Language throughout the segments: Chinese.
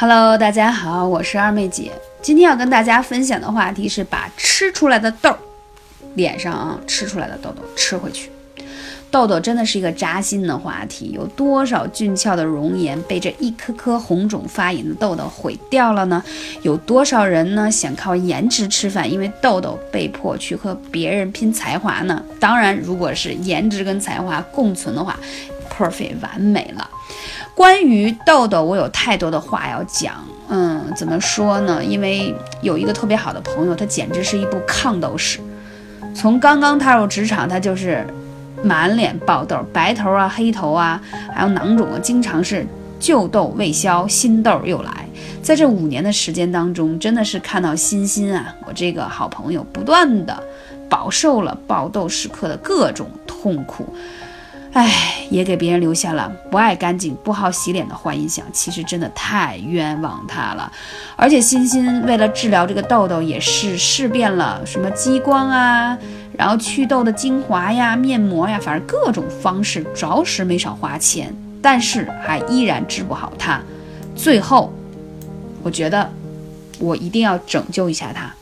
Hello，大家好，我是二妹姐。今天要跟大家分享的话题是把吃出来的痘儿，脸上啊吃出来的痘痘吃回去。痘痘真的是一个扎心的话题，有多少俊俏的容颜被这一颗颗红肿发炎的痘痘毁掉了呢？有多少人呢想靠颜值吃饭，因为痘痘被迫去和别人拼才华呢？当然，如果是颜值跟才华共存的话，perfect 完美了。关于痘痘，我有太多的话要讲。嗯，怎么说呢？因为有一个特别好的朋友，他简直是一部抗痘史。从刚刚踏入职场，他就是。满脸爆痘，白头啊，黑头啊，还有囊肿啊，经常是旧痘未消，新痘又来。在这五年的时间当中，真的是看到欣欣啊，我这个好朋友不断的饱受了爆痘时刻的各种痛苦，唉，也给别人留下了不爱干净、不好洗脸的坏印象。其实真的太冤枉他了。而且欣欣为了治疗这个痘痘，也是试遍了什么激光啊。然后祛痘的精华呀、面膜呀，反正各种方式，着实没少花钱，但是还依然治不好它。最后，我觉得我一定要拯救一下他，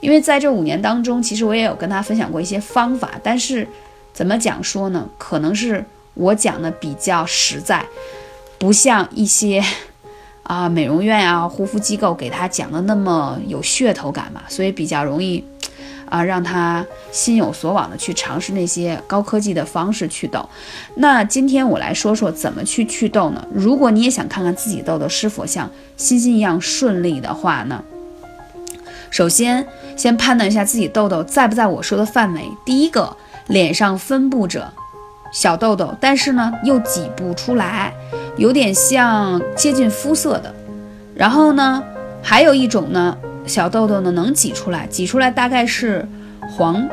因为在这五年当中，其实我也有跟他分享过一些方法，但是怎么讲说呢？可能是我讲的比较实在，不像一些 啊美容院啊、护肤机构给他讲的那么有噱头感嘛，所以比较容易。啊，让他心有所往的去尝试那些高科技的方式祛痘。那今天我来说说怎么去祛痘呢？如果你也想看看自己痘痘是否像欣欣一样顺利的话呢，首先先判断一下自己痘痘在不在我说的范围。第一个，脸上分布着小痘痘，但是呢又挤不出来，有点像接近肤色的。然后呢，还有一种呢。小痘痘呢能挤出来，挤出来大概是黄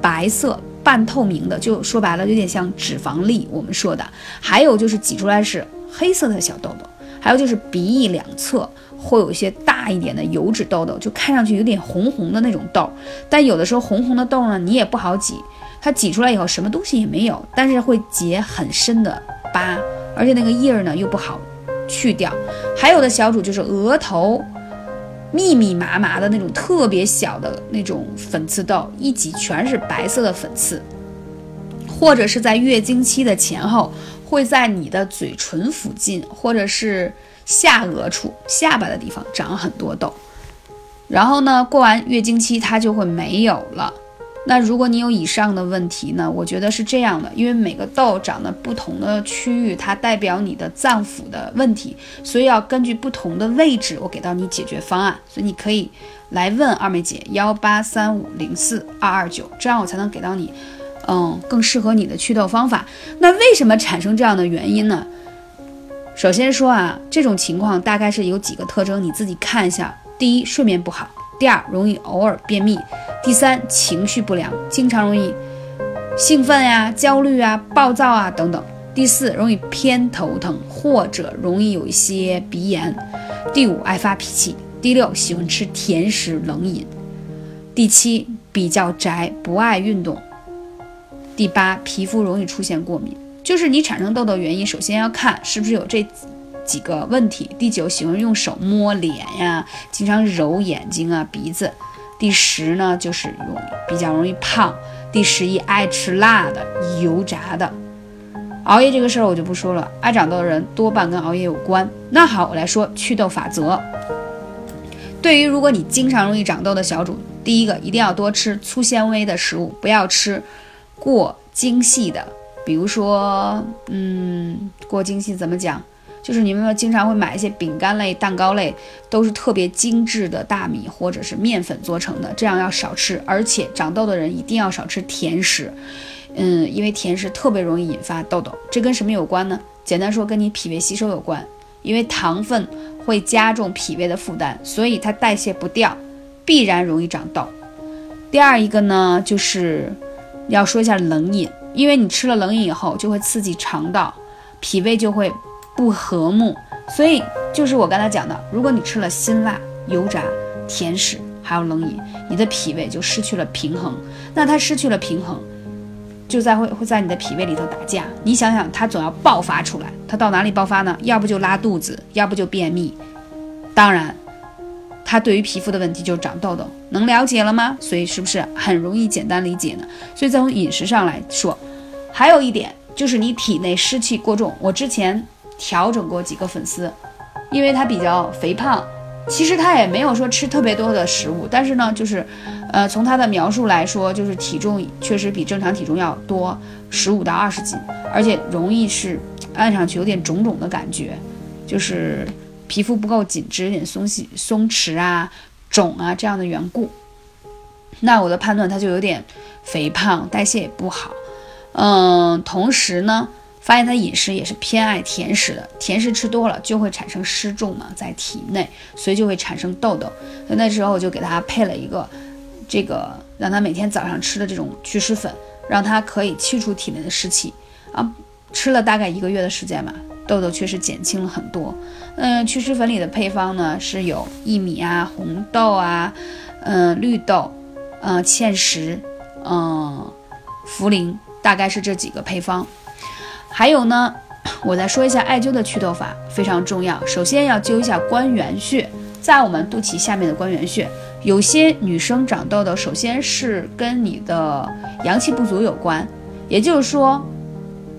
白色半透明的，就说白了有点像脂肪粒。我们说的还有就是挤出来是黑色的小痘痘，还有就是鼻翼两侧会有一些大一点的油脂痘痘，就看上去有点红红的那种痘。但有的时候红红的痘呢你也不好挤，它挤出来以后什么东西也没有，但是会结很深的疤，而且那个印儿呢又不好去掉。还有的小主就是额头。密密麻麻的那种特别小的那种粉刺痘，一挤全是白色的粉刺，或者是在月经期的前后，会在你的嘴唇附近，或者是下颚处、下巴的地方长很多痘，然后呢，过完月经期它就会没有了。那如果你有以上的问题呢？我觉得是这样的，因为每个痘长的不同的区域，它代表你的脏腑的问题，所以要根据不同的位置，我给到你解决方案。所以你可以来问二妹姐幺八三五零四二二九，这样我才能给到你，嗯，更适合你的祛痘方法。那为什么产生这样的原因呢？首先说啊，这种情况大概是有几个特征，你自己看一下。第一，睡眠不好。第二，容易偶尔便秘；第三，情绪不良，经常容易兴奋呀、焦虑啊、暴躁啊等等；第四，容易偏头疼或者容易有一些鼻炎；第五，爱发脾气；第六，喜欢吃甜食冷饮；第七，比较宅，不爱运动；第八，皮肤容易出现过敏。就是你产生痘痘原因，首先要看是不是有这。几个问题：第九，喜欢用手摸脸呀，经常揉眼睛啊、鼻子；第十呢，就是容易比较容易胖；第十一，爱吃辣的、油炸的。熬夜这个事儿我就不说了，爱长痘的人多半跟熬夜有关。那好，我来说祛痘法则。对于如果你经常容易长痘的小主，第一个一定要多吃粗纤维的食物，不要吃过精细的，比如说，嗯，过精细怎么讲？就是你们经常会买一些饼干类、蛋糕类，都是特别精致的大米或者是面粉做成的，这样要少吃。而且长痘的人一定要少吃甜食，嗯，因为甜食特别容易引发痘痘。这跟什么有关呢？简单说，跟你脾胃吸收有关。因为糖分会加重脾胃的负担，所以它代谢不掉，必然容易长痘。第二一个呢，就是要说一下冷饮，因为你吃了冷饮以后，就会刺激肠道，脾胃就会。不和睦，所以就是我刚才讲的，如果你吃了辛辣、油炸、甜食，还有冷饮，你的脾胃就失去了平衡。那它失去了平衡，就在会会在你的脾胃里头打架。你想想，它总要爆发出来，它到哪里爆发呢？要不就拉肚子，要不就便秘，当然，它对于皮肤的问题就是长痘痘，能了解了吗？所以是不是很容易简单理解呢？所以从饮食上来说，还有一点就是你体内湿气过重。我之前调整过几个粉丝，因为他比较肥胖，其实他也没有说吃特别多的食物，但是呢，就是，呃，从他的描述来说，就是体重确实比正常体重要多十五到二十斤，而且容易是按上去有点肿肿的感觉，就是。皮肤不够紧致，有点松懈、松弛啊、肿啊这样的缘故，那我的判断他就有点肥胖，代谢也不好。嗯，同时呢，发现他饮食也是偏爱甜食的，甜食吃多了就会产生湿重嘛，在体内，所以就会产生痘痘。那时候我就给他配了一个这个，让他每天早上吃的这种祛湿粉，让他可以去除体内的湿气啊。吃了大概一个月的时间吧。痘痘确实减轻了很多。嗯，祛湿粉里的配方呢是有薏米啊、红豆啊、嗯、绿豆、嗯、芡实、嗯、茯苓，大概是这几个配方。还有呢，我再说一下艾灸的祛痘法，非常重要。首先要灸一下关元穴，在我们肚脐下面的关元穴。有些女生长痘痘，首先是跟你的阳气不足有关，也就是说。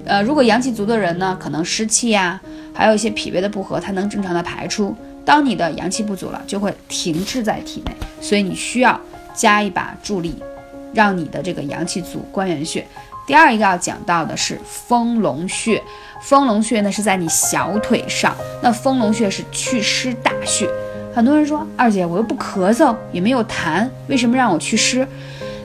呃，如果阳气足的人呢，可能湿气呀，还有一些脾胃的不和，它能正常的排出。当你的阳气不足了，就会停滞在体内，所以你需要加一把助力，让你的这个阳气足，关元穴。第二一个要讲到的是丰隆穴，丰隆穴呢是在你小腿上，那丰隆穴是祛湿大穴。很多人说，二姐我又不咳嗽，也没有痰，为什么让我祛湿？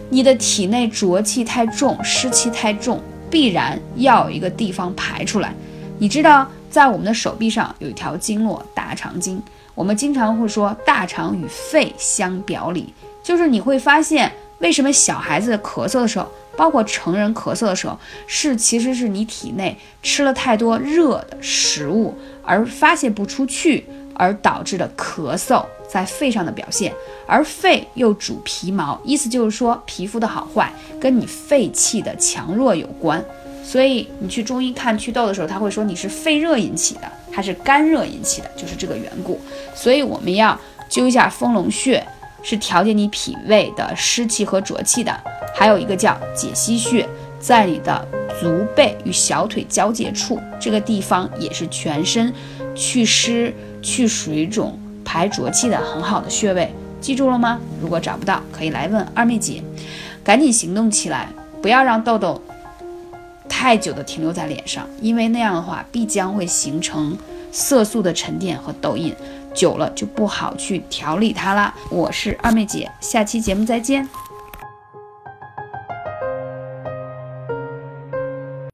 你的体内浊气太重，湿气太重。必然要有一个地方排出来，你知道，在我们的手臂上有一条经络大肠经，我们经常会说大肠与肺相表里，就是你会发现为什么小孩子咳嗽的时候，包括成人咳嗽的时候，是其实是你体内吃了太多热的食物而发泄不出去。而导致的咳嗽在肺上的表现，而肺又主皮毛，意思就是说皮肤的好坏跟你肺气的强弱有关。所以你去中医看祛痘的时候，他会说你是肺热引起的还是肝热引起的，就是这个缘故。所以我们要灸一下丰隆穴，是调节你脾胃的湿气和浊气的。还有一个叫解析穴，在你的足背与小腿交界处，这个地方也是全身祛湿。去水肿、排浊气的很好的穴位，记住了吗？如果找不到，可以来问二妹姐，赶紧行动起来，不要让痘痘太久的停留在脸上，因为那样的话必将会形成色素的沉淀和痘印，久了就不好去调理它啦。我是二妹姐，下期节目再见。